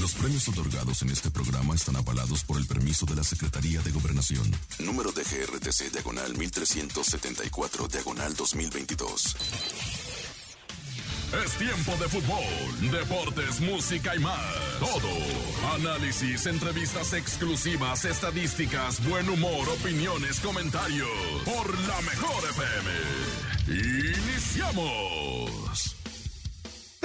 Los premios otorgados en este programa están avalados por el permiso de la Secretaría de Gobernación. Número de GRTC Diagonal 1374 Diagonal 2022. Es tiempo de fútbol, deportes, música y más. Todo. Análisis, entrevistas exclusivas, estadísticas, buen humor, opiniones, comentarios. Por la mejor FM. Iniciamos.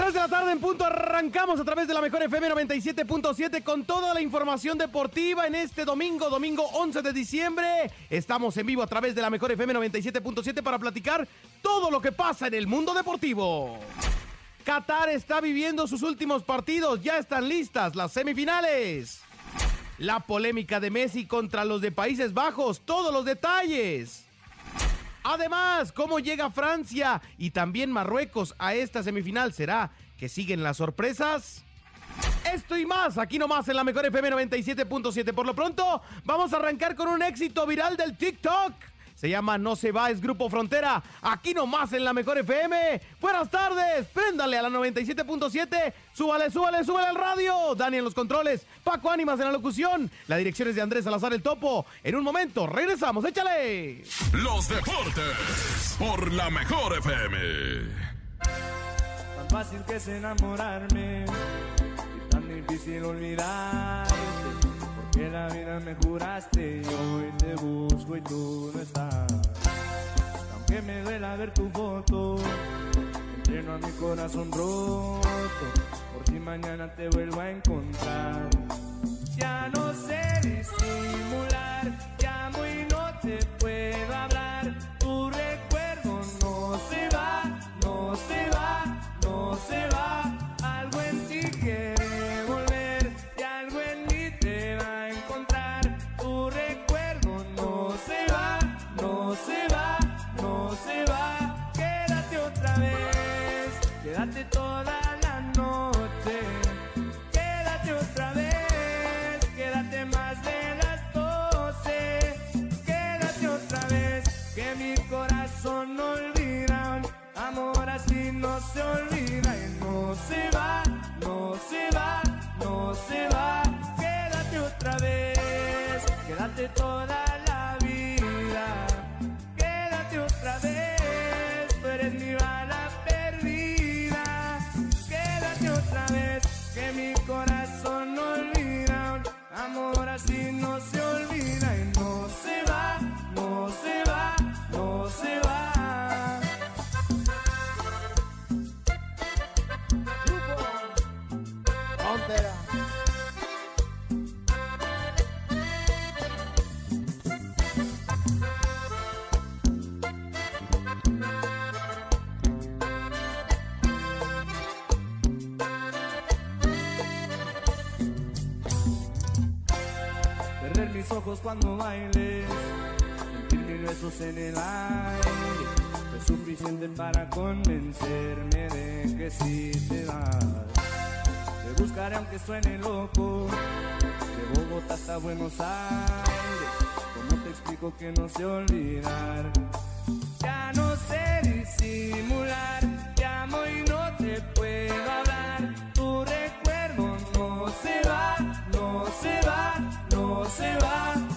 3 de la tarde en punto arrancamos a través de la mejor FM 97.7 con toda la información deportiva en este domingo, domingo 11 de diciembre. Estamos en vivo a través de la mejor FM 97.7 para platicar todo lo que pasa en el mundo deportivo. Qatar está viviendo sus últimos partidos, ya están listas las semifinales. La polémica de Messi contra los de Países Bajos, todos los detalles. Además, cómo llega Francia y también Marruecos a esta semifinal. ¿Será que siguen las sorpresas? Esto y más, aquí nomás en la mejor FM 97.7. Por lo pronto, vamos a arrancar con un éxito viral del TikTok. Se llama No se va, es Grupo Frontera. Aquí nomás en la mejor FM. Buenas tardes, préndale a la 97.7. Súbale, súbale, súbale al radio. Dani en los controles. Paco Ánimas en la locución. La dirección es de Andrés Salazar el Topo. En un momento, regresamos, échale. Los deportes por la mejor FM. Tan fácil que es enamorarme y tan difícil olvidarte. Porque la vida me juraste y hoy te busco y tú no estás. Aunque me duela ver tu foto, entreno a mi corazón roto. Por si mañana te vuelvo a encontrar. Ya no sé disimular, llamo y no te puedo hablar. Para convencerme de que si te vas. Te buscaré aunque suene loco, de Bogotá hasta Buenos Aires. ¿Cómo te explico que no sé olvidar? Ya no sé disimular, llamo y no te puedo hablar. Tu recuerdo no se va, no se va, no se va.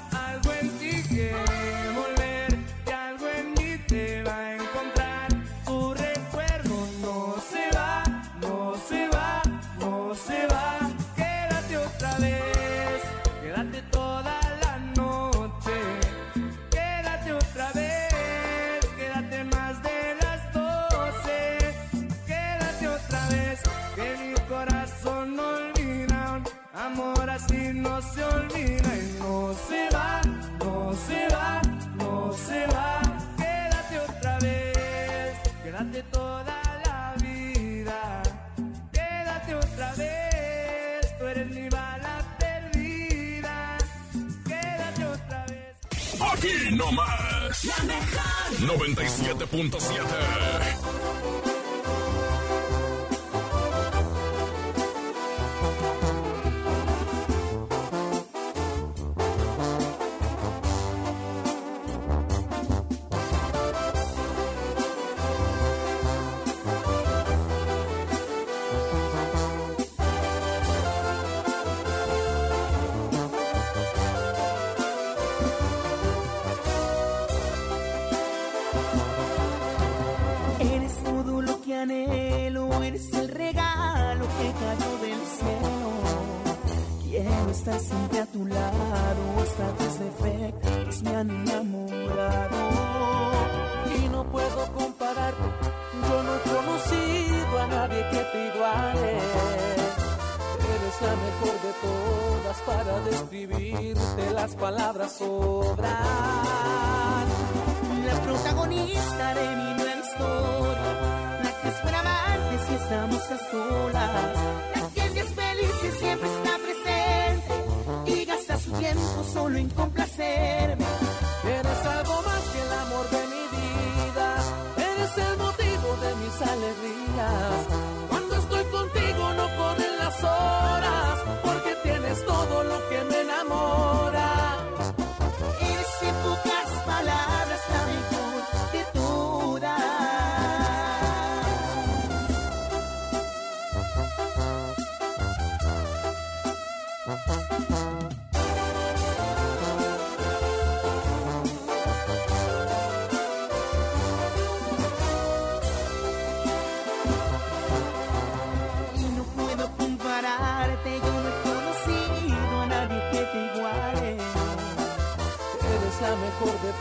Aquí nomás. La mejor. 97.7. es el regalo que cayó del cielo. Quiero estar siempre a tu lado, hasta tus pues defectos me han enamorado. Y no puedo compararte, yo no he conocido a nadie que te iguale. Eres la mejor de todas para describirte, las palabras sobran. La protagonista de mi no si estamos a solas, la que es feliz y siempre está presente y gasta su tiempo solo en complacerme. Eres algo más que el amor de mi vida, eres el motivo de mis alegrías.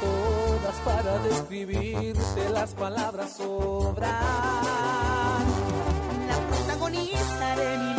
Todas para describirte, las palabras sobran. La protagonista de mi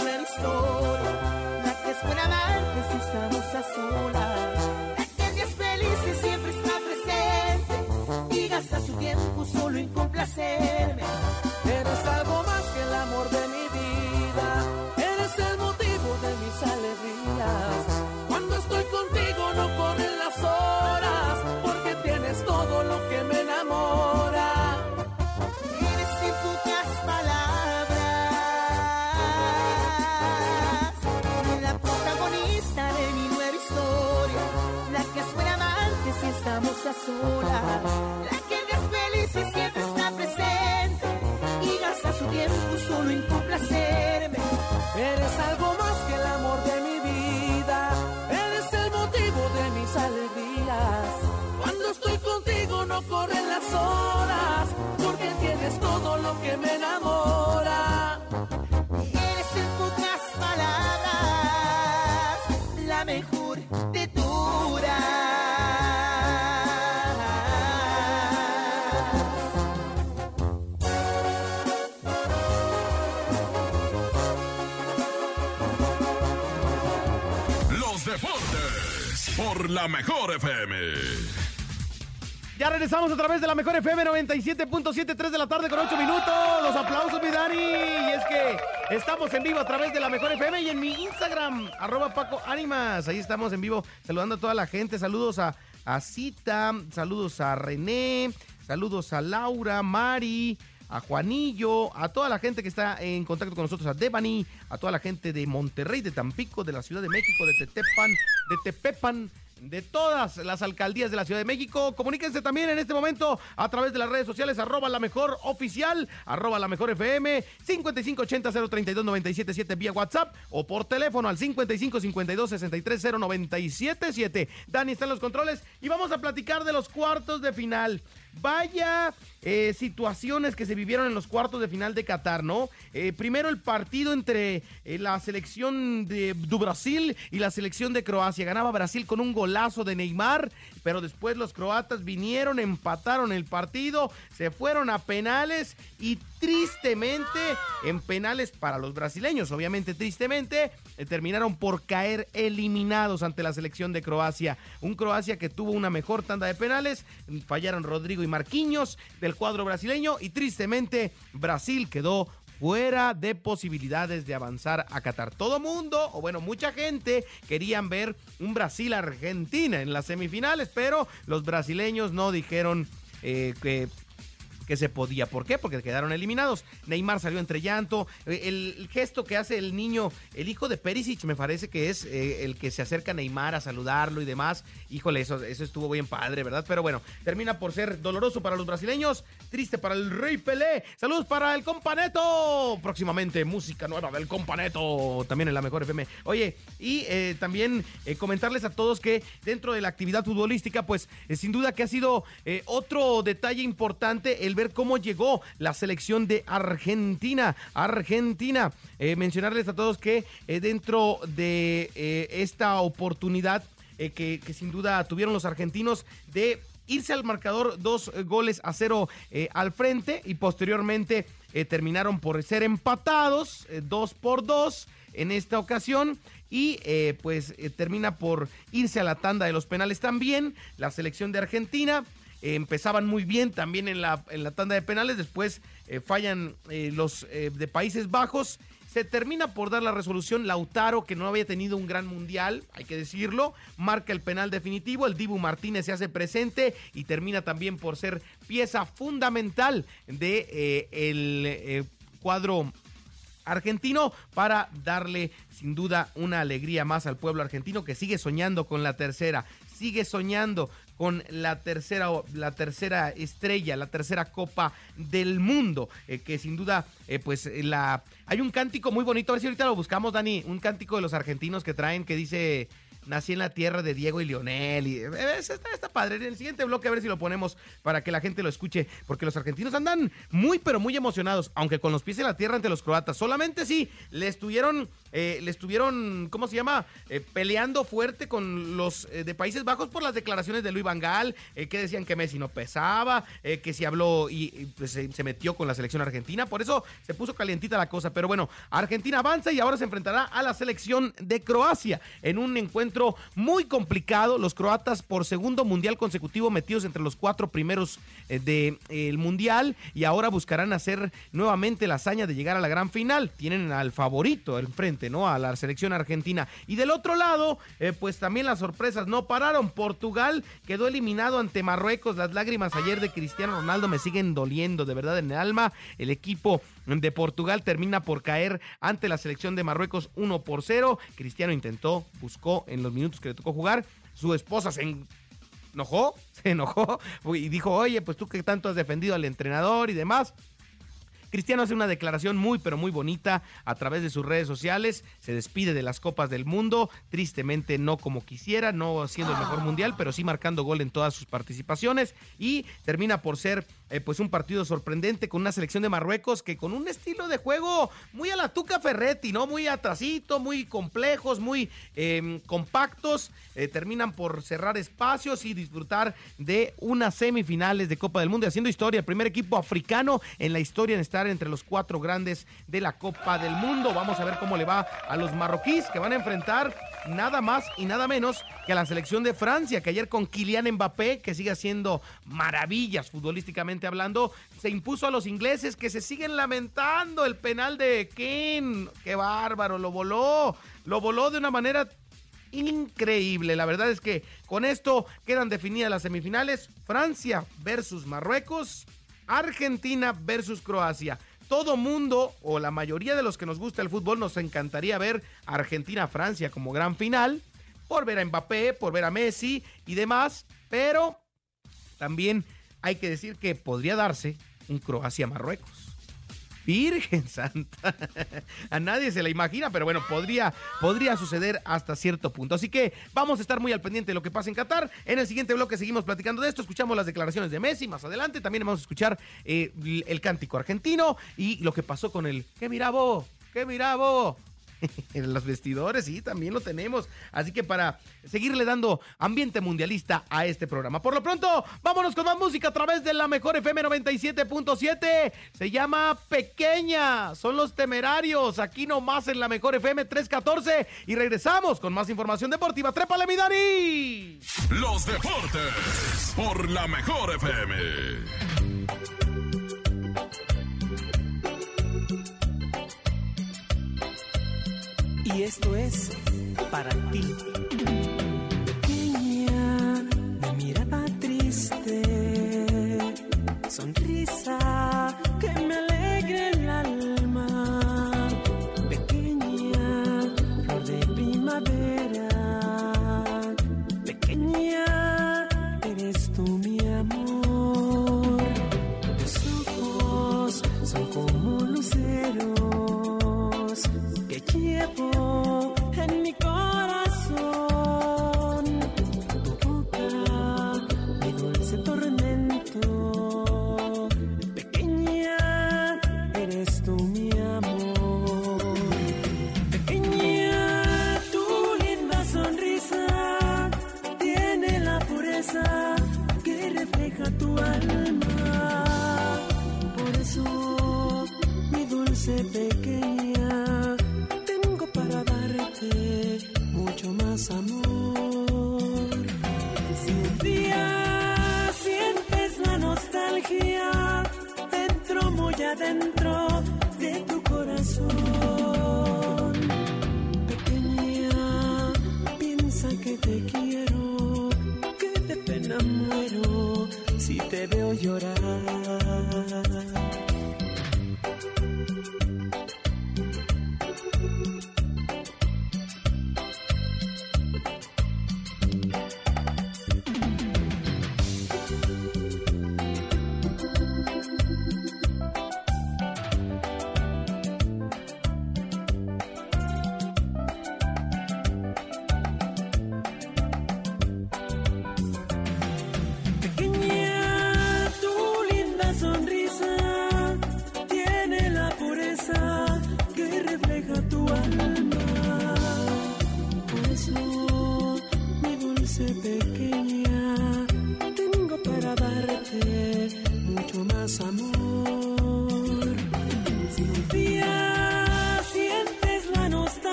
porque tienes todo lo que me enamora. Eres en pocas palabras la mejor de todas. Los deportes por la mejor FM. Ya regresamos a través de la mejor FM 97.7, 3 de la tarde con 8 minutos. Los aplausos, mi Dani. Y es que estamos en vivo a través de la mejor FM y en mi Instagram, arroba Paco Ánimas. Ahí estamos en vivo saludando a toda la gente. Saludos a, a Cita, saludos a René, saludos a Laura, Mari. A Juanillo, a toda la gente que está en contacto con nosotros, a Devani, a toda la gente de Monterrey, de Tampico, de la Ciudad de México, de Tetepan, de Tepepan, de todas las alcaldías de la Ciudad de México. Comuníquense también en este momento a través de las redes sociales, arroba la mejor oficial, arroba la mejor FM, 5580-032-977 vía WhatsApp o por teléfono al 5552-630977. Dani está en los controles y vamos a platicar de los cuartos de final. Vaya eh, situaciones que se vivieron en los cuartos de final de Qatar, ¿no? Eh, primero el partido entre eh, la selección de, Brasil y la selección de Croacia. Ganaba Brasil con un golazo de Neymar, pero después los croatas vinieron, empataron el partido, se fueron a penales y tristemente en penales para los brasileños, obviamente tristemente, terminaron por caer eliminados ante la selección de Croacia. Un Croacia que tuvo una mejor tanda de penales, fallaron Rodrigo y Marquinhos del cuadro brasileño y tristemente Brasil quedó fuera de posibilidades de avanzar a Qatar. Todo mundo, o bueno, mucha gente querían ver un Brasil-Argentina en las semifinales, pero los brasileños no dijeron eh, que que se podía. ¿Por qué? Porque quedaron eliminados. Neymar salió entre llanto. Eh, El, gesto que hace el niño, el hijo de Perisic, me parece que es eh, el que se acerca a Neymar a saludarlo y demás. Híjole, eso, eso estuvo bien padre, ¿verdad? Pero bueno, termina por ser doloroso para los brasileños, triste para el Rey Pelé. Saludos para el Companeto. Próximamente música nueva del Companeto, también en la mejor FM. Oye, y eh, también comentarles a todos que dentro de la actividad futbolística, pues sin duda que ha sido otro detalle importante el ver cómo llegó la selección de Argentina. Argentina, eh, mencionarles a todos que eh, dentro de eh, esta oportunidad que sin duda tuvieron los argentinos de irse al marcador dos goles a cero al frente y posteriormente terminaron por ser empatados dos por dos en esta ocasión y pues termina por irse a la tanda de los penales también la selección de Argentina empezaban muy bien también en la, en la tanda de penales, después eh, fallan eh, los eh, de Países Bajos. Se termina por dar la resolución. Lautaro, que no había tenido un gran mundial, hay que decirlo, marca el penal definitivo. El Dibu Martínez se hace presente y termina también por ser pieza fundamental de el cuadro argentino para darle sin duda una alegría más al pueblo argentino que sigue soñando con la tercera, sigue soñando con la tercera, la tercera estrella, la tercera copa del mundo, eh, que sin duda, eh, pues la... Hay un cántico muy bonito, a ver si ahorita lo buscamos, Dani, un cántico de los argentinos que traen que dice nací en la tierra de Diego y Lionel. Y, eh, está, padre. En el siguiente bloque a ver si lo ponemos para que la gente lo escuche, porque los argentinos andan muy, pero muy emocionados, aunque con los pies en la tierra ante los croatas. Solamente sí, le estuvieron, eh, le estuvieron, ¿cómo se llama? Eh, peleando fuerte con los de Países Bajos por las declaraciones de Luis Vangal, que decían que Messi no pesaba, que si habló y, pues, se metió con la selección argentina. Por eso se puso calientita la cosa. Pero bueno, Argentina avanza y ahora se enfrentará a la selección de Croacia en un encuentro muy complicado. Los croatas por segundo mundial consecutivo metidos entre los cuatro primeros eh, del mundial y ahora buscarán hacer nuevamente la hazaña de llegar a la gran final. Tienen al favorito enfrente, ¿no? A la selección argentina. Y del otro lado, eh, pues también las sorpresas no pararon. Portugal quedó eliminado ante Marruecos. Las lágrimas ayer de Cristiano Ronaldo me siguen doliendo de verdad en el alma. El equipo de Portugal termina por caer ante la selección de Marruecos 1 por 0. Cristiano intentó, buscó en los minutos que le tocó jugar. Su esposa se enojó, se enojó y dijo, oye, pues tú que tanto has defendido al entrenador y demás. Cristiano hace una declaración muy pero muy bonita a través de sus redes sociales, se despide de las Copas del Mundo, tristemente no como quisiera, no siendo el mejor mundial, pero sí marcando gol en todas sus participaciones. Y termina por ser eh, pues un partido sorprendente con una selección de Marruecos que con un estilo de juego muy a la Tuca Ferretti, ¿no? Muy atrasito, muy complejos, muy em, compactos, eh, terminan por cerrar espacios y disfrutar de unas semifinales de Copa del Mundo, haciendo historia, el primer equipo africano en la historia en estar entre los cuatro grandes de la Copa del Mundo. Vamos a ver cómo le va a los marroquíes que van a enfrentar nada más y nada menos que a la selección de Francia, que ayer con Kylian Mbappé, que sigue haciendo maravillas futbolísticamente hablando, se impuso a los ingleses que se siguen lamentando el penal de Ken. Qué bárbaro, lo voló, lo voló de una manera increíble. La verdad es que con esto quedan definidas las semifinales. Francia versus Marruecos, Argentina versus Croacia todo mundo o la mayoría de los que nos gusta el fútbol nos encantaría ver Argentina-Francia como gran final, por ver a Mbappé, por ver a Messi y demás, pero también hay que decir que podría darse un Croacia-Marruecos. Virgen Santa. A nadie se la imagina, pero bueno, podría, podría suceder hasta cierto punto. Así que vamos a estar muy al pendiente de lo que pasa en Qatar. En el siguiente bloque seguimos platicando de esto. Escuchamos las declaraciones de Messi más adelante. También vamos a escuchar eh, el cántico argentino y lo que pasó con el. ¿Qué mirabo? ¿Qué mirabo? en los vestidores, sí, también lo tenemos. Así que para seguirle dando ambiente mundialista a este programa. Por lo pronto, vámonos con más música a través de la mejor FM 97.7. Se llama Pequeña. Son los temerarios. Aquí nomás en la mejor FM 314. Y regresamos con más información deportiva. ¡Trépale, mi Dani! Los deportes por la mejor FM. Y esto es para ti. Pequeña, mi mirada triste, sonrisa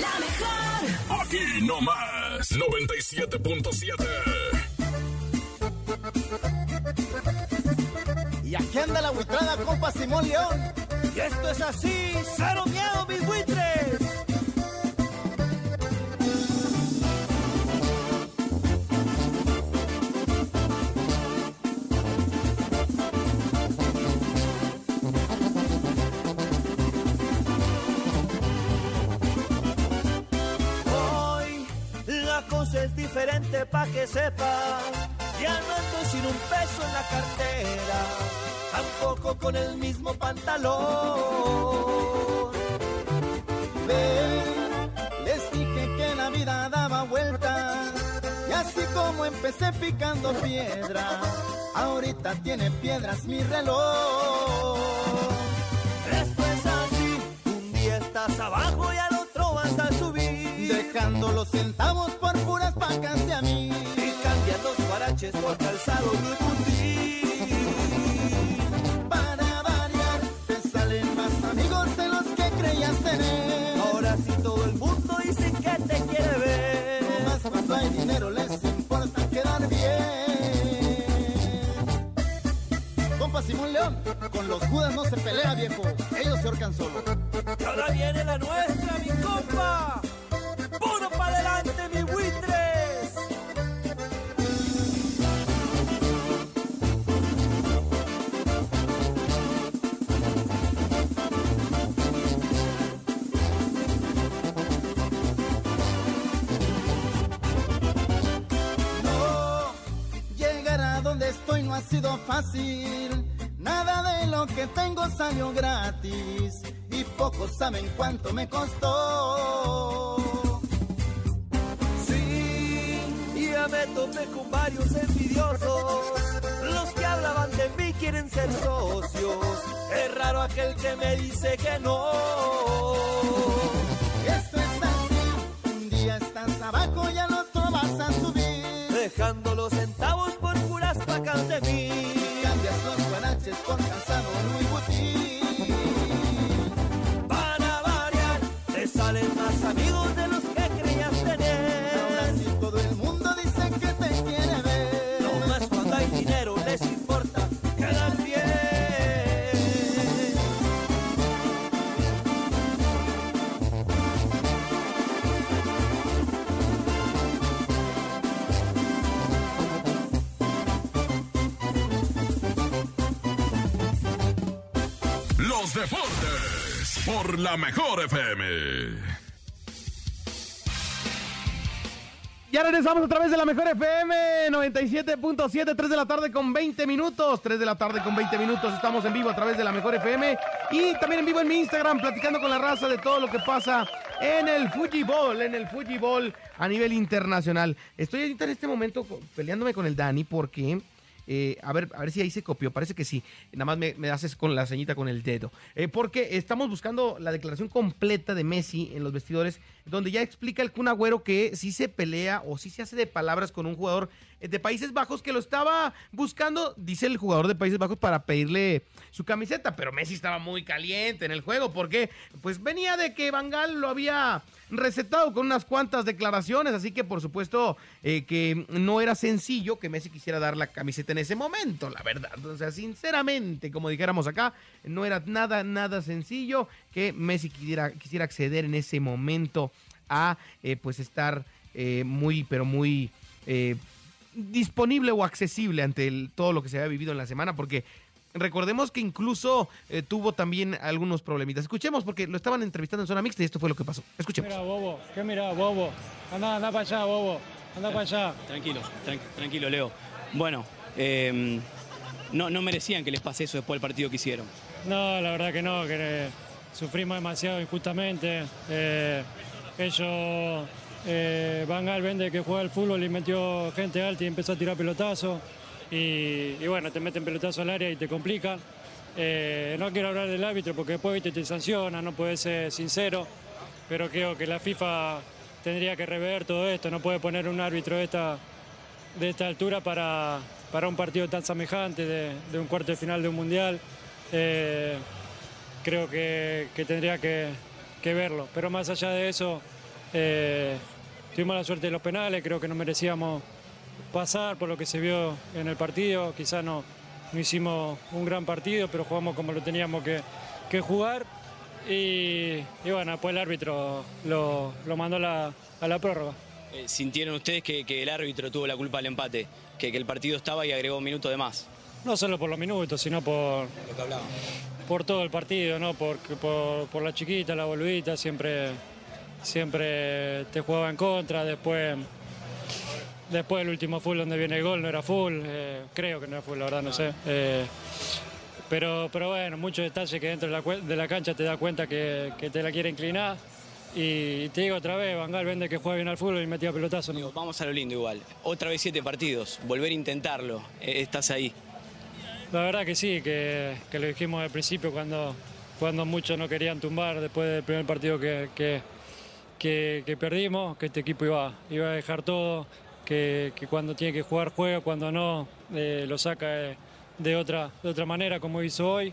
La mejor. Aquí no más. 97.7. Y aquí anda la buitrada, compa Simón León. Y esto es así, cero miedo, mis buitres. Hoy la cosa es diferente pa' que sepa. Ya no ando sin un peso en la cartera, tampoco con el mismo pantalón. Ven, les dije que la vida daba vueltas, y así como empecé picando piedra, ahorita tiene piedras mi reloj. Es así, un día estás abajo y al otro vas a subir. Dejando los centavos por puras pacas de a mí. Y cambias los guaraches por calzado Louis te quiere ver. No más cuando hay dinero les importa quedar bien. Compa Simón León, con los judas no se pelea, viejo. Ellos se ahorcan solo. Y ahora viene la Nada de lo que tengo salió gratis. Y pocos saben cuánto me costó. Sí, ya me topé con varios envidiosos. Los que hablaban de mí quieren ser socios. Es raro aquel que me dice que no. Esto es así. Un día estás abajo y al otro vas a subir. Dejando los centavos por puras pacas de mí. Por la mejor FM. Ya regresamos a través de la mejor FM 97.7, 3 de la tarde con 20 minutos. 3 de la tarde con 20 minutos. Estamos en vivo a través de la mejor FM y también en vivo en mi Instagram, platicando con la raza de todo lo que pasa en el Fujibol, en el Fujibol a nivel internacional. Estoy ahorita en este momento peleándome con el Dani porque. Eh, a, ver, a ver si ahí se copió, parece que sí. Nada más me, me haces con la ceñita con el dedo. Eh, porque estamos buscando la declaración completa de Messi en los vestidores, donde ya explica el Kun Agüero que sí se pelea o sí se hace de palabras con un jugador eh, de Países Bajos que lo estaba buscando, dice el jugador de Países Bajos, para pedirle su camiseta. Pero Messi estaba muy caliente en el juego porque pues venía de que Bangal lo había recetado con unas cuantas declaraciones, así que por supuesto eh, que no era sencillo que Messi quisiera dar la camiseta en ese momento, la verdad. O sea, sinceramente, como dijéramos acá, no era nada, nada sencillo que Messi quisiera, quisiera acceder en ese momento a eh, pues estar eh, muy, pero muy disponible o accesible ante todo lo que se había vivido en la semana, porque recordemos que incluso eh, tuvo también algunos problemitas. Escuchemos, porque lo estaban entrevistando en zona mixta y esto fue lo que pasó. Escuchemos. Mira, bobo, ¿qué mira, bobo? Anda, anda para allá, bobo. Anda para allá. Tranquilo, tran- tranquilo, Leo. Bueno, eh, no, no merecían que les pase eso después del partido que hicieron. No, la verdad que no, que eh, sufrimos demasiado injustamente. Eh, ellos, eh, Van Gaal vende que juega al fútbol y metió gente alta y empezó a tirar pelotazos. Y, bueno, te meten pelotazo al área y te complica. Eh, no quiero hablar del árbitro porque después te sanciona, no puedes ser sincero. pero creo que la FIFA tendría que rever todo esto, no puede poner un árbitro de esta, de esta altura para, para un partido tan semejante de, un cuarto de final de un mundial. Eh, creo que, tendría que, verlo, pero más allá de eso, eh, tuvimos la suerte de los penales, creo que no merecíamos pasar por lo que se vio en el partido, quizás no, no hicimos un gran partido, pero jugamos como lo teníamos que, jugar. Y, bueno, después el árbitro lo, mandó a la prórroga. Eh, ¿Sintieron ustedes que, el árbitro tuvo la culpa del empate? Que, el partido estaba y agregó un minuto de más. No solo por los minutos, sino por, por todo el partido, ¿no? Por, por, la chiquita, la boludita, siempre, siempre te jugaba en contra. Después, después el último full donde viene el gol no era full, eh, creo que no era full, la verdad, no sé. Eh, pero, pero bueno, muchos detalles que dentro de la, cancha te da cuenta que, que te la quiere inclinar. Y te digo otra vez, Vangal vende que juega bien al fútbol y metía pelotazo. vamos a lo lindo igual. Otra vez siete partidos, volver a intentarlo. Eh, estás ahí. La verdad que sí, que, lo dijimos al principio cuando, cuando muchos no querían tumbar después del primer partido que, que, perdimos, que este equipo iba, iba a dejar todo, que, cuando tiene que jugar juega, cuando no eh, lo saca de, otra, de otra manera como hizo hoy.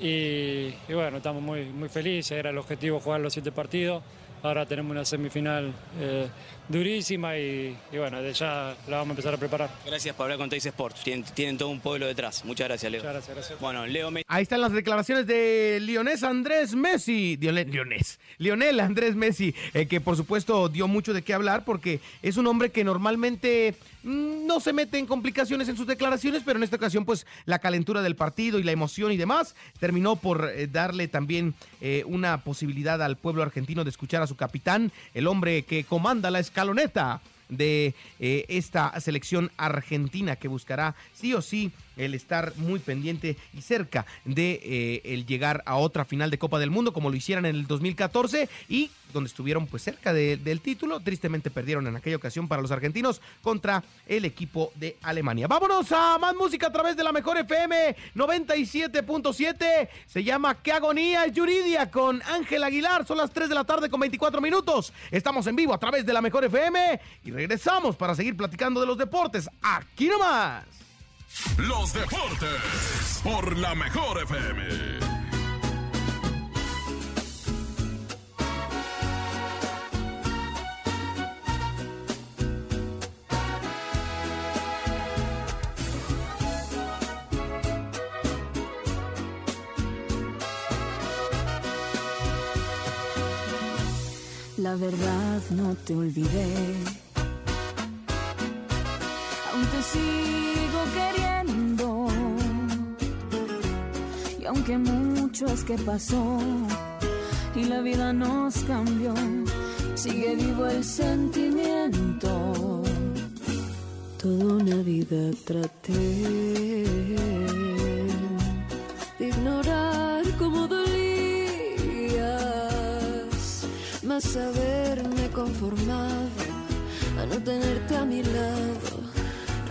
Y, bueno, estamos muy, muy felices, era el objetivo jugar los siete partidos. Ahora tenemos una semifinal eh, durísima y, bueno, de ya la vamos a empezar a preparar. Gracias por hablar con Teis Sports. Tienen, todo un pueblo detrás. Muchas gracias, Leo. Muchas gracias, gracias. Bueno, Leo Ahí están las declaraciones de Lionés Andrés Messi. Lionés. Lionel Andrés Messi, eh, que por supuesto dio mucho de qué hablar porque es un hombre que normalmente mm, no se mete en complicaciones en sus declaraciones, pero en esta ocasión, pues la calentura del partido y la emoción y demás terminó por eh, darle también eh, una posibilidad al pueblo argentino de escuchar a su capitán, el hombre que comanda la escaloneta de eh, esta selección argentina que buscará sí o sí el estar muy pendiente y cerca de eh, el llegar a otra final de Copa del Mundo como lo hicieran en el 2014 y donde estuvieron pues cerca del título. Tristemente perdieron en aquella ocasión para los argentinos contra el equipo de Alemania. Vámonos a más música a través de la mejor FM 97.7. Se llama Qué agonía es Yuridia con Ángel Aguilar. Son las 3 de la tarde con 24 minutos. Estamos en vivo a través de la mejor FM y regresamos para seguir platicando de los deportes. Aquí nomás. Los deportes por la mejor FM. La verdad no te olvidé. Sigo queriendo aunque mucho es que pasó y la vida nos cambió, sigue vivo el sentimiento. Toda una vida traté de ignorar cómo dolías, más haberme conformado a no tenerte a mi lado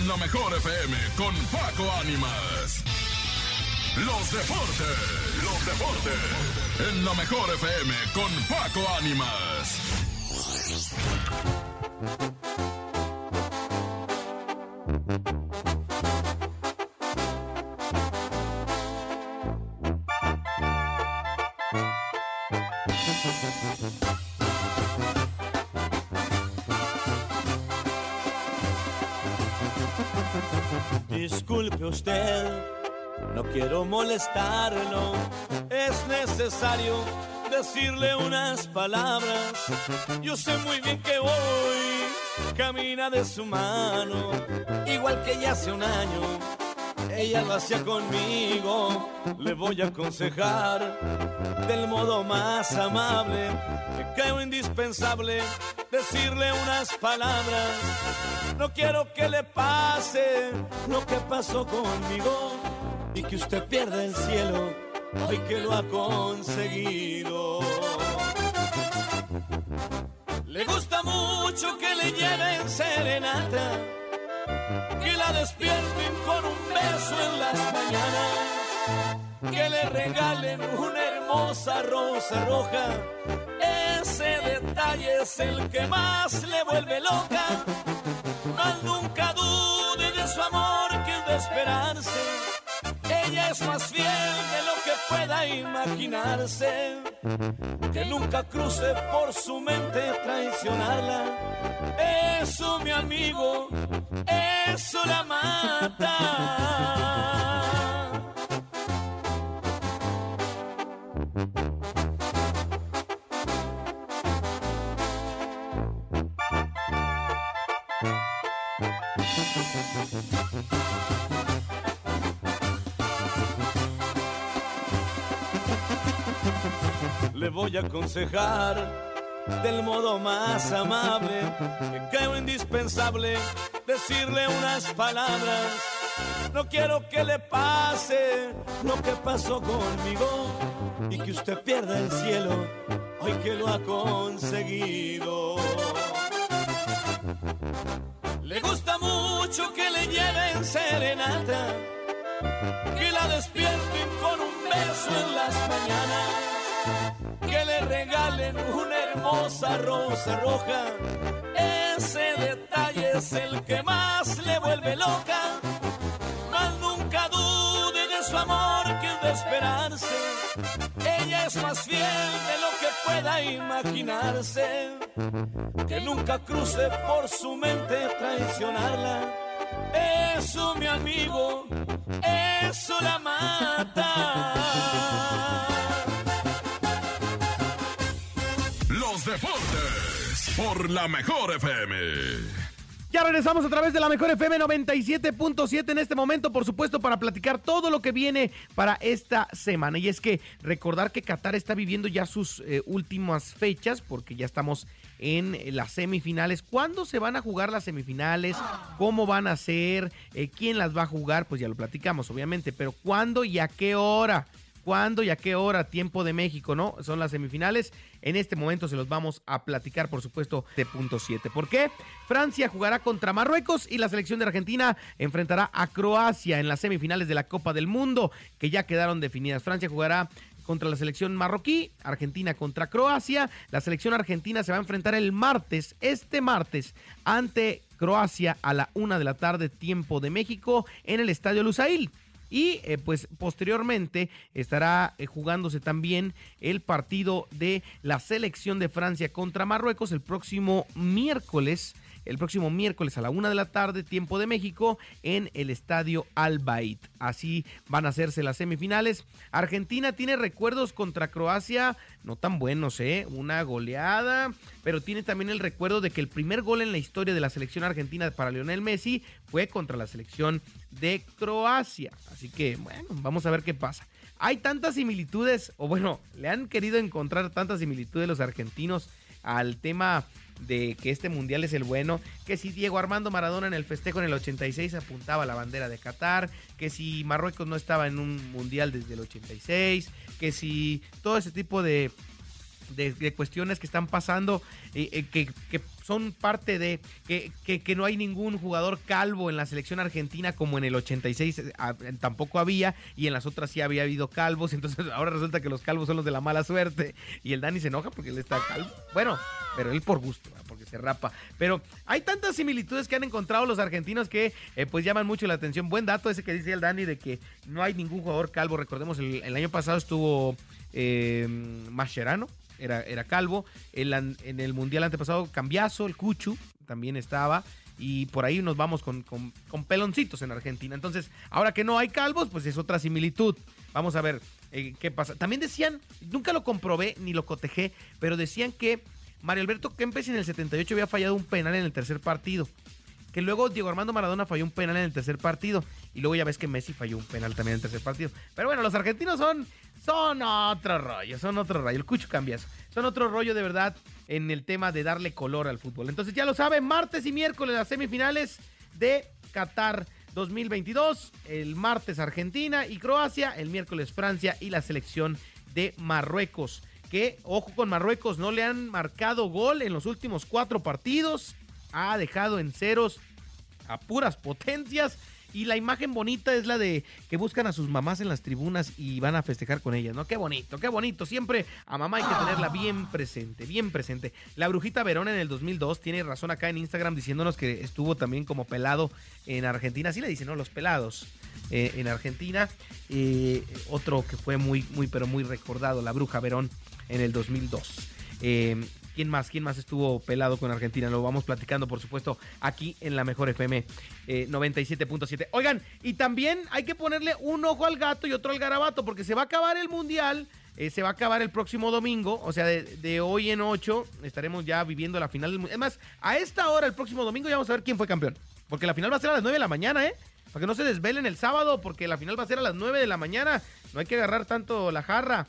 en la mejor FM con Paco Ánimas. Los deportes, los deportes. En la mejor FM con Paco Ánimas. Disculpe usted, no quiero molestarlo. Es necesario decirle unas palabras. Yo sé muy bien que hoy camina de su mano, igual que ya hace un año. Ella lo hacía conmigo, le voy a aconsejar del modo más amable, que creo indispensable decirle unas palabras. No quiero que le pase lo que pasó conmigo y que usted pierda el cielo hoy que lo ha conseguido. Le gusta mucho que le lleven serenata, que la despierten con un beso en las mañanas, que le regalen una hermosa rosa roja. Ese detalle es el que más le vuelve loca. Mas nunca dude de su amor que es de esperarse. Ella es más fiel de lo que pueda imaginarse. Que nunca cruce por su mente traicionarla. Amigo, eso la mata. Le voy a aconsejar del modo más amable, creo indispensable decirle unas palabras. No quiero que le pase lo que pasó conmigo y que usted pierda el cielo hoy que lo ha conseguido. Le gusta mucho que le lleven serenata, que la despierten con un beso en las mañanas, que le regalen una hermosa rosa roja. Ese detalle es el que más le vuelve loca. Mas nunca dude de su amor que es de esperarse. Ella es más fiel de lo que pueda imaginarse. Que nunca cruce por su mente traicionarla. Eso, mi amigo, eso la mata. La mejor FM. Ya regresamos a través de la mejor FM 97.7 en este momento, por supuesto, para platicar todo lo que viene para esta semana. Y es que recordar que Qatar está viviendo ya sus eh, últimas fechas, porque ya estamos en las semifinales. ¿Cuándo se van a jugar las semifinales? ¿Cómo van a ser? Eh, ¿Quién las va a jugar? Pues ya lo platicamos, obviamente, pero ¿cuándo y a qué hora? ¿Cuándo y a qué hora? Tiempo de México, ¿no? Son las semifinales. En este momento se los vamos a platicar, por supuesto, de punto 7. ¿Por qué? Francia jugará contra Marruecos y la selección de Argentina enfrentará a Croacia en las semifinales de la Copa del Mundo, que ya quedaron definidas. Francia jugará contra la selección marroquí, Argentina contra Croacia. La selección argentina se va a enfrentar el martes, este martes, ante Croacia a la una de la tarde, tiempo de México, en el Estadio Lusail. Y eh, pues posteriormente estará eh, jugándose también el partido de la selección de Francia contra Marruecos el próximo miércoles. El próximo miércoles a la una de la tarde, tiempo de México, en el estadio Al Bayt. Así van a hacerse las semifinales. Argentina tiene recuerdos contra Croacia, no tan buenos, ¿eh? Una goleada, pero tiene también el recuerdo de que el primer gol en la historia de la selección argentina para Lionel Messi fue contra la selección de Croacia. Así que, bueno, vamos a ver qué pasa. Hay tantas similitudes, o bueno, le han querido encontrar tantas similitudes los argentinos al tema de que este mundial es el bueno, que si Diego Armando Maradona en el festejo en el 86 apuntaba la bandera de Qatar, que si Marruecos no estaba en un mundial desde el 86, que si todo ese tipo de, de, de cuestiones que están pasando, eh, eh, que, que son parte de que, que, que no hay ningún jugador calvo en la selección argentina como en el 86 eh, ah, tampoco había y en las otras sí había habido calvos, entonces ahora resulta que los calvos son los de la mala suerte y el Dani se enoja porque él está calvo. Bueno, pero él por gusto, porque se rapa. Pero hay tantas similitudes que han encontrado los argentinos que eh, pues llaman mucho la atención. Buen dato ese que dice el Dani de que no hay ningún jugador calvo. Recordemos, el, año pasado estuvo eh, Mascherano, era, era calvo. El en el mundial antepasado, Cambiazo, el Cuchu, también estaba. Y por ahí nos vamos con, peloncitos en Argentina. Entonces, ahora que no hay calvos, pues es otra similitud. Vamos a ver eh, qué pasa. También decían, nunca lo comprobé ni lo cotejé, pero decían que Mario Alberto Kempes en el 78 había fallado un penal en el tercer partido. Que luego Diego Armando Maradona falló un penal en el tercer partido. Y luego ya ves que Messi falló un penal también en el tercer partido. Pero bueno, los argentinos son, son otro rollo, son otro rollo. El Cucho cambia eso. Son otro rollo de verdad en el tema de darle color al fútbol. Entonces ya lo saben, martes y miércoles las semifinales de Qatar 2022. El martes Argentina y Croacia, el miércoles Francia y la selección de Marruecos. Que, ojo con Marruecos, no le han marcado gol en los últimos cuatro partidos. Ha dejado en ceros a puras potencias. Y la imagen bonita es la de que buscan a sus mamás en las tribunas y van a festejar con ellas, ¿no? Qué bonito, qué bonito. Siempre a mamá hay que tenerla bien presente, bien presente. La brujita Verón en el 2002 tiene razón acá en Instagram diciéndonos que estuvo también como pelado en Argentina. Así le dicen, ¿no? Los pelados eh, en Argentina. Eh, otro que fue muy, muy, pero muy recordado, la bruja Verón en el 2002. Eh, ¿Quién más? ¿Quién más estuvo pelado con Argentina? Lo vamos platicando, por supuesto, aquí en la Mejor FM eh, 97.7. Oigan, y también hay que ponerle un ojo al gato y otro al garabato, porque se va a acabar el Mundial. eh, se va a acabar el próximo domingo, o sea, de, de hoy en 8 estaremos ya viviendo la final del Mundial. Es a esta hora, el próximo domingo, ya vamos a ver quién fue campeón. Porque la final va a ser a las 9 de la mañana, ¿eh? Para que no se desvelen el sábado, porque la final va a ser a las 9 de la mañana. No hay que agarrar tanto la jarra.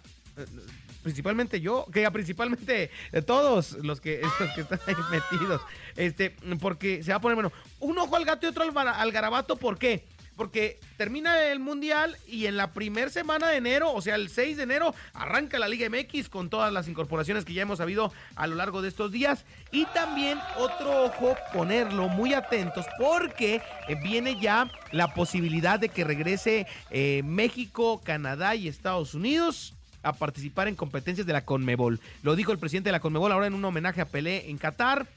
Principalmente yo, que principalmente eh, todos los que, estos que están ahí metidos. Este, porque se va a poner, bueno, un ojo al gato y otro al, al garabato, ¿por qué? Porque termina el mundial y en la primera semana de enero, o sea, el 6 de enero, arranca la Liga MX con todas las incorporaciones que ya hemos sabido a lo largo de estos días. Y también otro ojo, ponerlo muy atentos, porque eh, viene ya la posibilidad de que regrese eh, México, Canadá y Estados Unidos a participar en competencias de la Conmebol. Lo dijo el presidente de la Conmebol ahora en un homenaje a Pelé en Qatar.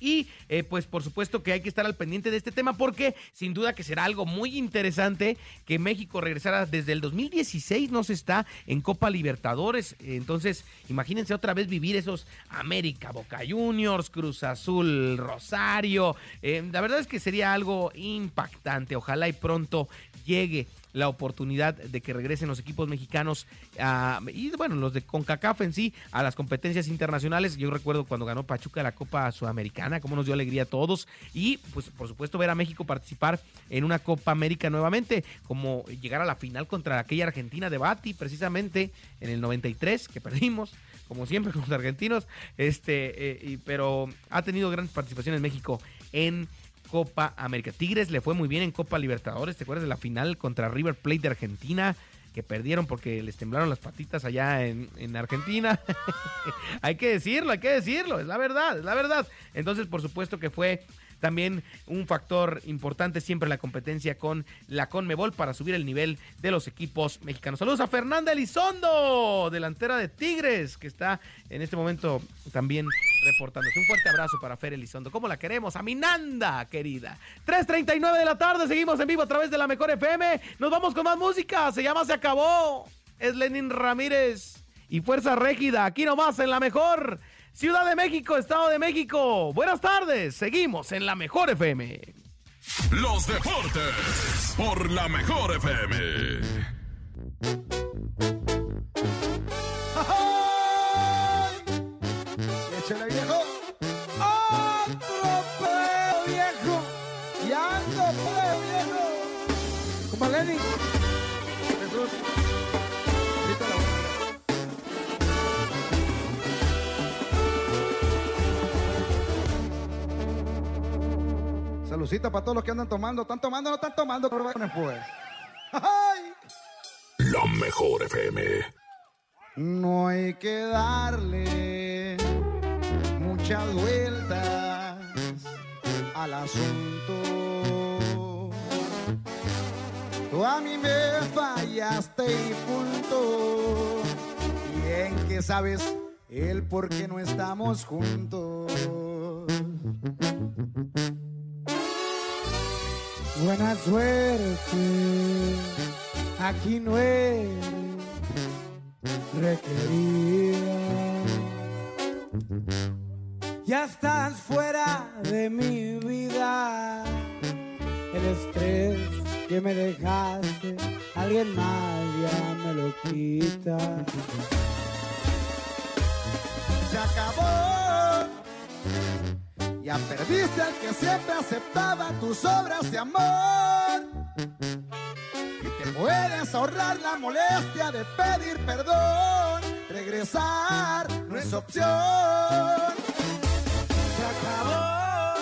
Y eh, pues por supuesto que hay que estar al pendiente de este tema porque sin duda que será algo muy interesante que México regresara desde el 2016, no se está en Copa Libertadores. Entonces imagínense otra vez vivir esos América, Boca Juniors, Cruz Azul, Rosario. Eh, la verdad es que sería algo impactante. Ojalá y pronto llegue la oportunidad de que regresen los equipos mexicanos y bueno, los de CONCACAF en sí a las competencias internacionales. Yo recuerdo cuando ganó Pachuca la Copa Sudamericana, cómo nos dio alegría a todos y pues por supuesto ver a México participar en una Copa América nuevamente, como llegar a la final contra aquella Argentina de Bati precisamente en el 93 que perdimos. Como siempre con los argentinos, este, eh, y- pero ha tenido grandes participaciones México en Copa América. Tigres le fue muy bien en Copa Libertadores. ¿Te acuerdas de la final contra River Plate de Argentina? Que perdieron porque les temblaron las patitas allá en, en Argentina. hay que decirlo, hay que decirlo. Es la verdad, es la verdad. Entonces, por supuesto que fue también un factor importante siempre la competencia con la Conmebol para subir el nivel de los equipos mexicanos. Saludos a Fernanda Elizondo, delantera de Tigres, que está en este momento también reportándose. Un fuerte abrazo para Fer Elizondo. ¿Cómo la queremos? A Minanda, querida. 3.39 de la tarde, seguimos en vivo a través de la Mejor FM. Nos vamos con más música. Se llama Se Acabó. Es Lenin Ramírez y Fuerza Régida. Aquí nomás en la Mejor. Ciudad de México, Estado de México. Buenas tardes. Seguimos en la Mejor FM. Los deportes por la mejor FM. Para todos los que andan tomando. ¿Están tomando o no están tomando? Pues. ¡Ay! La mejor FM. No hay que darle mucha muchas vueltas al asunto. Tú a mí me fallaste y punto. Bien que sabes el por qué no estamos juntos. Buena suerte, aquí no es requerida. Ya estás fuera de mi vida. El estrés que me dejaste, alguien más ya me lo quita. Se acabó. Ya perdiste al que siempre aceptaba tus obras de amor. Y te puedes ahorrar la molestia de pedir perdón. Regresar no es opción. Se acabó.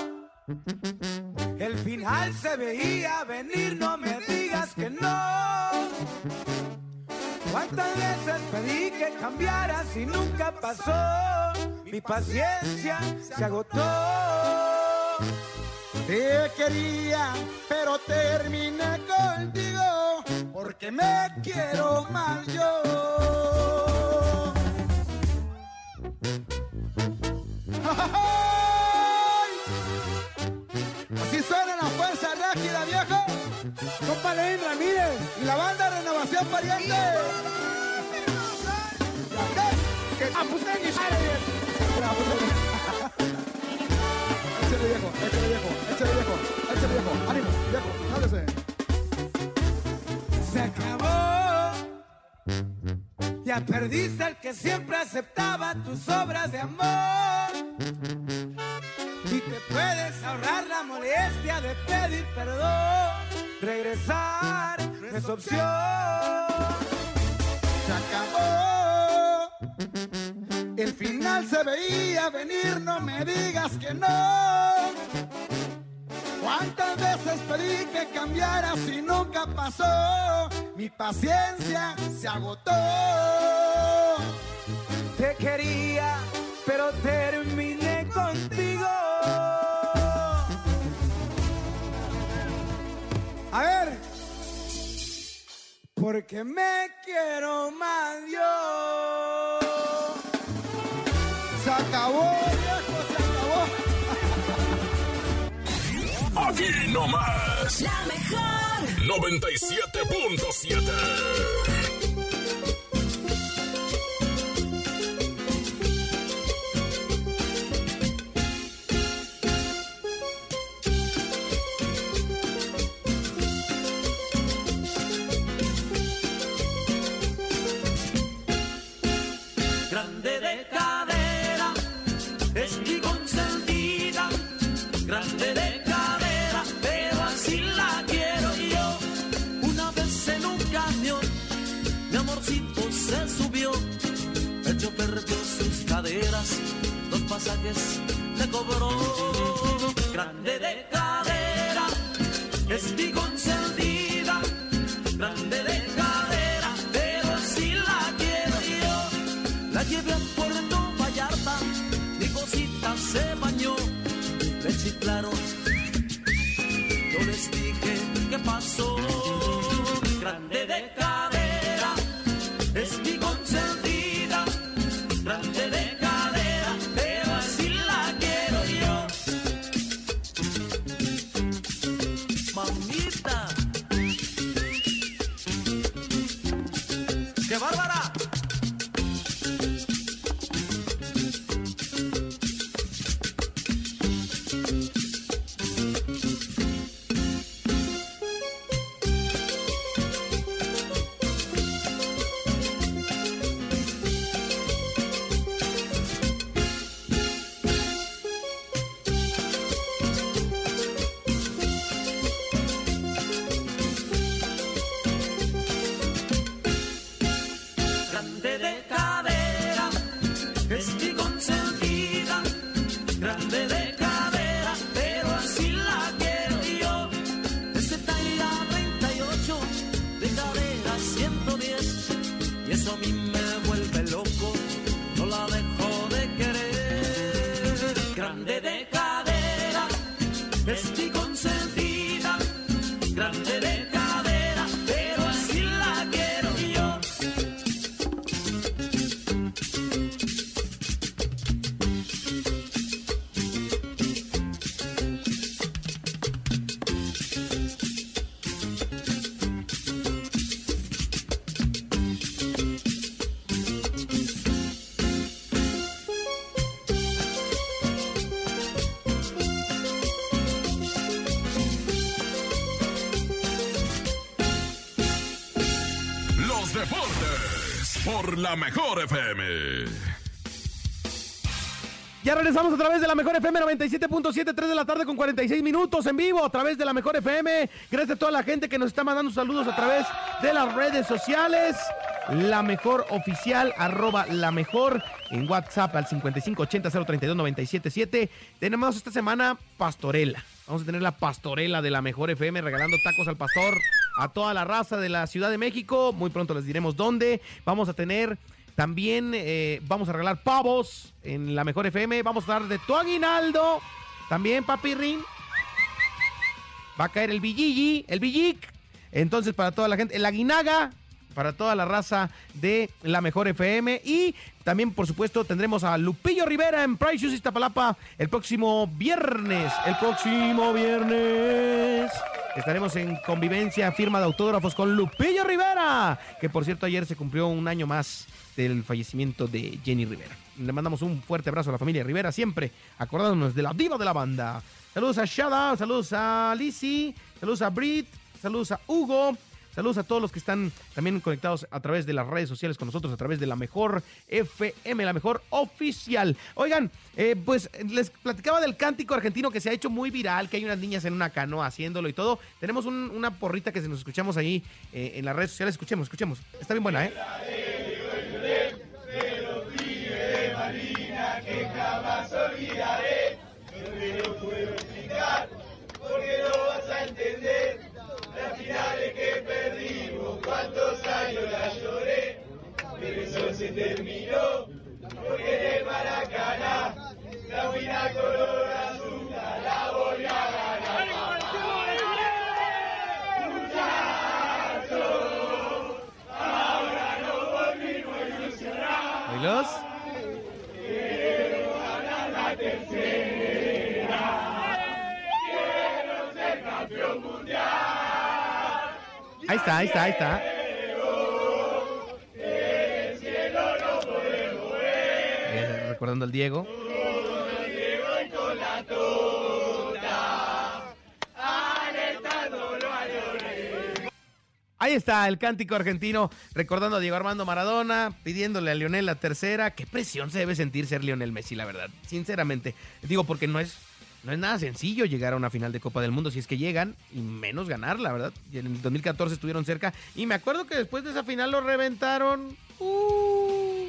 El final se veía venir, no me digas que no. ¿Cuántas veces pedí que cambiaras y nunca pasó? Mi paciencia se agotó. Te quería, pero terminé contigo porque me quiero más yo. Así suena la fuerza rígida, viejo. Compa Lenín Ramírez y la banda Renovación Pariente. Ah, pues, Échale viejo, échale viejo, échale viejo, échale viejo, ánimo, viejo, jálese. Se acabó. Ya perdiste al que siempre aceptaba tus obras de amor. Y te puedes ahorrar la molestia de pedir perdón. Regresar es opción. Se acabó. Se veía venir, no me digas que no. ¿Cuántas veces pedí que cambiaras y nunca pasó? Mi paciencia se agotó. Te quería, pero terminé contigo. A ver, porque me quiero más yo. Se acabó, viejo, se acabó. Aquí no más. La mejor. 97.7. pasajes me cobró. Grande de la mejor FM. Ya regresamos a través de la Mejor FM 97.7, 3 de la tarde con 46 minutos en vivo a través de la Mejor FM. Gracias a toda la gente que nos está mandando saludos a través de las redes sociales. La Mejor Oficial, arroba La Mejor en WhatsApp al 5580-032-977. Tenemos esta semana pastorela. Vamos a tener la pastorela de la Mejor FM regalando tacos al pastor a toda la raza de la Ciudad de México. Muy pronto les diremos dónde. Vamos a tener también eh, vamos a regalar pavos en la Mejor FM. Vamos a dar de tu aguinaldo. También, papirrín. Va a caer el Villigi, el Villic. Entonces, para toda la gente, el Aguinaga, para toda la raza de la Mejor FM. Y también, por supuesto, tendremos a Lupillo Rivera en Price Shoes Iztapalapa el próximo viernes. El próximo viernes. Estaremos en convivencia, firma de autógrafos con Lupillo Rivera, que por cierto ayer se cumplió un año más del fallecimiento de Jenny Rivera. Le mandamos un fuerte abrazo a la familia Rivera, siempre acordándonos de la diva de la banda. Saludos a Shada, saludos a Lizzie, saludos a Brit, saludos a Hugo, saludos a todos los que están también conectados a través de las redes sociales con nosotros, a través de la mejor FM, la mejor oficial. Oigan, eh, pues les platicaba del cántico argentino que se ha hecho muy viral, que hay unas niñas en una canoa haciéndolo y todo. Tenemos un- una porrita que se nos escuchamos ahí eh, en las redes sociales. Escuchemos, escuchemos. Está bien buena, ¿eh? que jamás olvidaré. Porque no vas a entender. Que perdimos, cuántos años la lloré. Pero eso se terminó, porque en el Maracaná, la final color azul la volví a ganar. Muchachos, ahora nos volvimos a ilusionar. ¿Oílos? Quiero ganar la tercera. Quiero ser campeón mundial. Ahí está, ahí está, ahí está. Eh, recordando al Diego. Ahí está el cántico argentino, recordando a Diego Armando Maradona, pidiéndole a Lionel la tercera. Qué presión se debe sentir ser Lionel Messi, la verdad. Sinceramente. Digo, porque no es, no es nada sencillo llegar a una final de Copa del Mundo, si es que llegan, y menos ganar, la verdad. En el 2014 estuvieron cerca. Y me acuerdo que después de esa final lo reventaron. uh,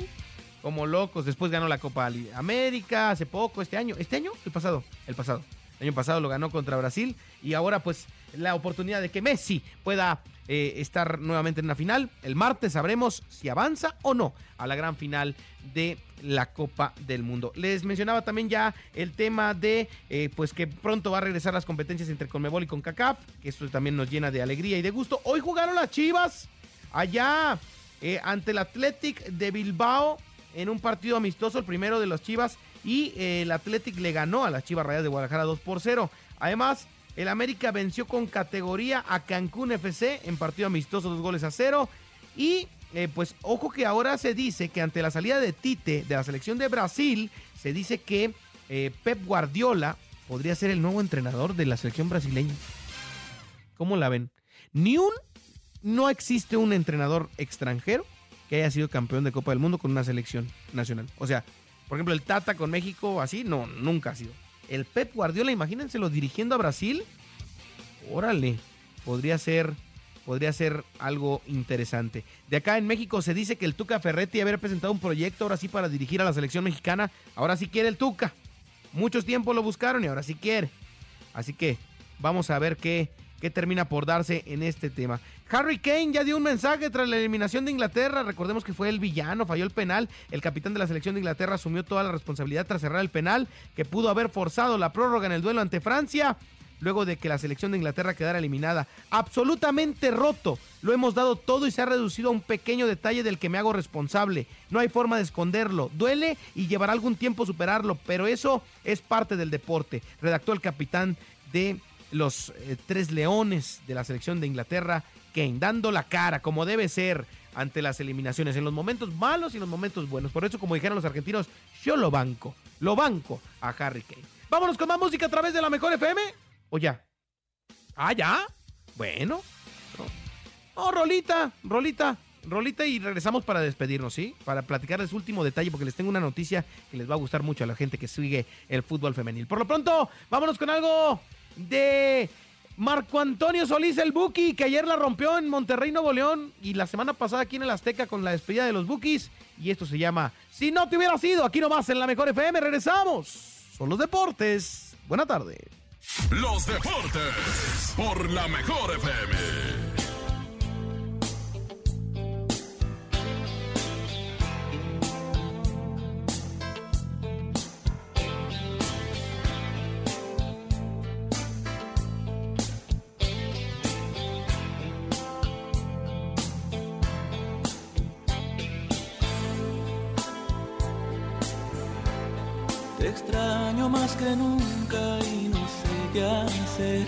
como locos. Después ganó la Copa América hace poco, este año. ¿Este año? El pasado. El pasado. El año pasado lo ganó contra Brasil. Y ahora, pues, la oportunidad de que Messi pueda eh, estar nuevamente en una final. El martes sabremos si avanza o no a la gran final de la Copa del Mundo. Les mencionaba también ya el tema de eh, pues que pronto va a regresar las competencias entre Conmebol y CONCACAF, que esto también nos llena de alegría y de gusto. Hoy jugaron las Chivas allá eh, ante el Athletic de Bilbao en un partido amistoso, el primero de los Chivas, y eh, el Athletic le ganó a las Chivas Rayas de Guadalajara 2 por 0. Además, el América venció con categoría a Cancún FC en partido amistoso, dos goles a cero. Y eh, pues ojo que ahora se dice que ante la salida de Tite de la selección de Brasil, se dice que eh, Pep Guardiola podría ser el nuevo entrenador de la selección brasileña. ¿Cómo la ven? Ni un, no existe un entrenador extranjero que haya sido campeón de Copa del Mundo con una selección nacional. O sea, por ejemplo, el Tata con México, así, no, nunca ha sido. El Pep Guardiola, imagínenselo dirigiendo a Brasil. Órale, podría ser, podría ser algo interesante. De acá en México se dice que el Tuca Ferretti había presentado un proyecto ahora sí para dirigir a la selección mexicana. Ahora sí quiere el Tuca. Muchos tiempos lo buscaron y ahora sí quiere. Así que vamos a ver qué, qué termina por darse en este tema. Harry Kane ya dio un mensaje tras la eliminación de Inglaterra. Recordemos que fue el villano, falló el penal. El capitán de la selección de Inglaterra asumió toda la responsabilidad tras cerrar el penal que pudo haber forzado la prórroga en el duelo ante Francia. Luego de que la selección de Inglaterra quedara eliminada, absolutamente roto. Lo hemos dado todo y se ha reducido a un pequeño detalle del que me hago responsable. No hay forma de esconderlo. Duele y llevará algún tiempo superarlo, pero eso es parte del deporte. Redactó el capitán de los eh, tres leones de la selección de Inglaterra, Kane, dando la cara como debe ser ante las eliminaciones, en los momentos malos y en los momentos buenos. Por eso, como dijeron los argentinos, yo lo banco, lo banco a Harry Kane. Vámonos con más música a través de la mejor FM. ¿O ya? ¿Ah, ya? Bueno. No, No, Rolita, Rolita. rolita y regresamos para despedirnos, ¿sí? Para platicarles último detalle, porque les tengo una noticia que les va a gustar mucho a la gente que sigue el fútbol femenil. Por lo pronto, vámonos con algo de Marco Antonio Solís, el Buki, que ayer la rompió en Monterrey, Nuevo León, y la semana pasada aquí en el Azteca con la despedida de los Bukis. Y esto se llama Si no te hubiera sido, aquí nomás en la mejor FM, regresamos. Son los deportes. Buena tarde. Los deportes por la mejor FM. Extraño más que nunca qué hacer.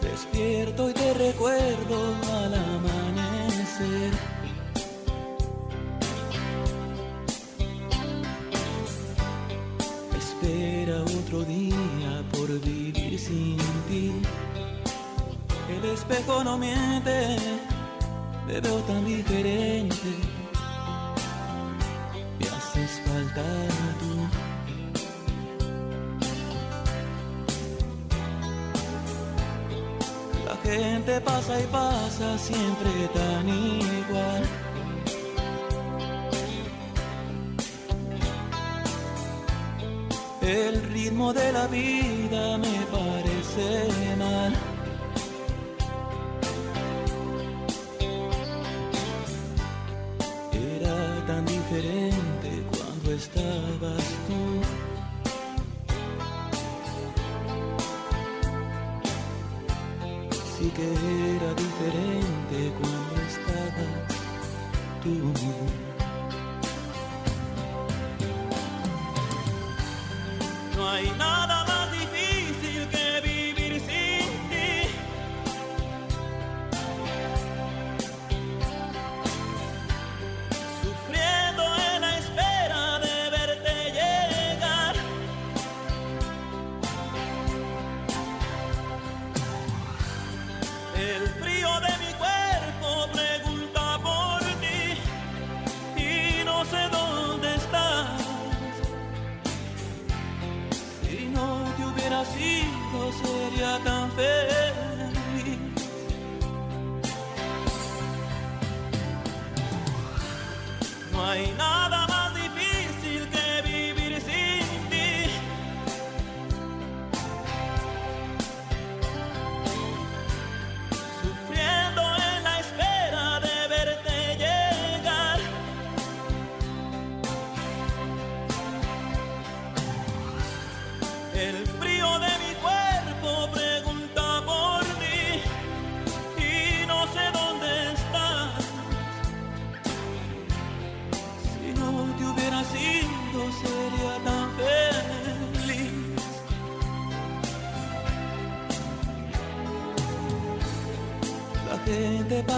Despierto y te recuerdo al amanecer. Espera otro día por vivir sin ti. El espejo no miente me veo tan diferente. La gente pasa y pasa siempre tan igual. El ritmo de la vida me parece mal. Estabas tú. Sí que era diferente cuando estabas tú. No hay nada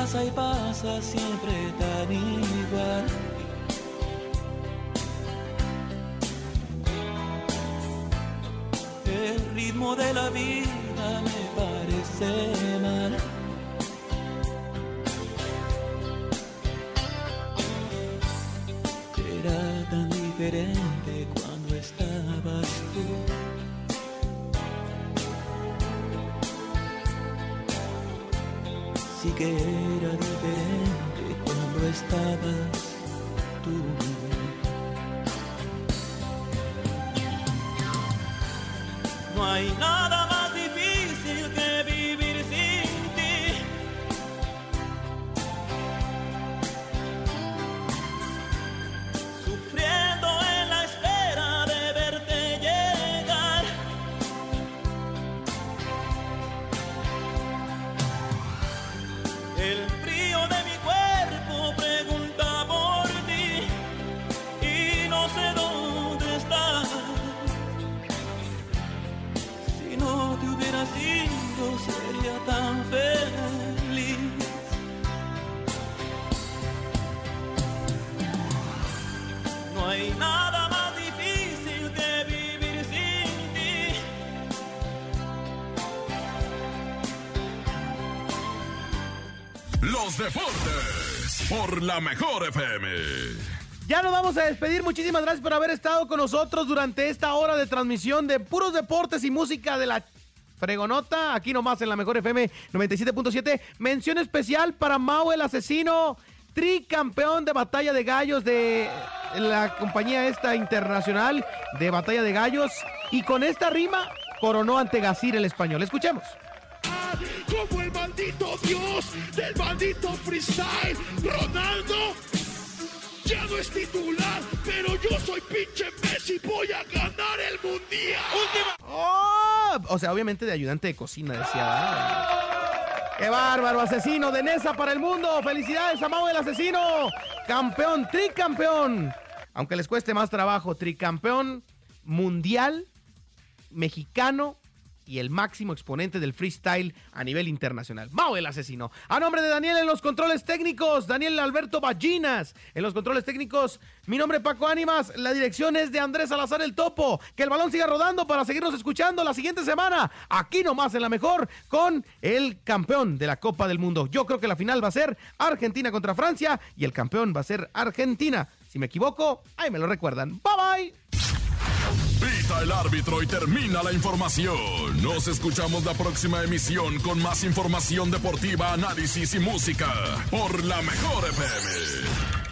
pasa y pasa siempre tan igual. Deportes por la mejor FM. Ya nos vamos a despedir. Muchísimas gracias por haber estado con nosotros durante esta hora de transmisión de puros deportes y música de la fregonota. Aquí nomás en la mejor FM 97.7. Mención especial para Mau el asesino, tricampeón de batalla de gallos de la compañía esta internacional de batalla de gallos. Y con esta rima coronó ante Gazir el español. Escuchemos. Como el maldito dios del maldito freestyle, Ronaldo ya no es titular, pero yo soy pinche Messi, voy a ganar el mundial. ¡Oh! O sea, obviamente de ayudante de cocina, decía. ¡Qué bárbaro! Asesino de Nesa para el mundo. ¡Felicidades a Mau el asesino! Campeón, tricampeón. Aunque les cueste más trabajo, tricampeón mundial, mexicano y el máximo exponente del freestyle a nivel internacional. Mao el asesino. A nombre de Daniel en los controles técnicos, Daniel Alberto Ballinas en los controles técnicos. Mi nombre es Paco Ánimas, la dirección es de Andrés Salazar el Topo. Que el balón siga rodando para seguirnos escuchando la siguiente semana, aquí nomás en la mejor, con el campeón de la Copa del Mundo. Yo creo que la final va a ser Argentina contra Francia y el campeón va a ser Argentina. Si me equivoco, ahí me lo recuerdan. Bye bye. Pita el árbitro y termina la información. Nos escuchamos la próxima emisión con más información deportiva, análisis y música por la mejor FM.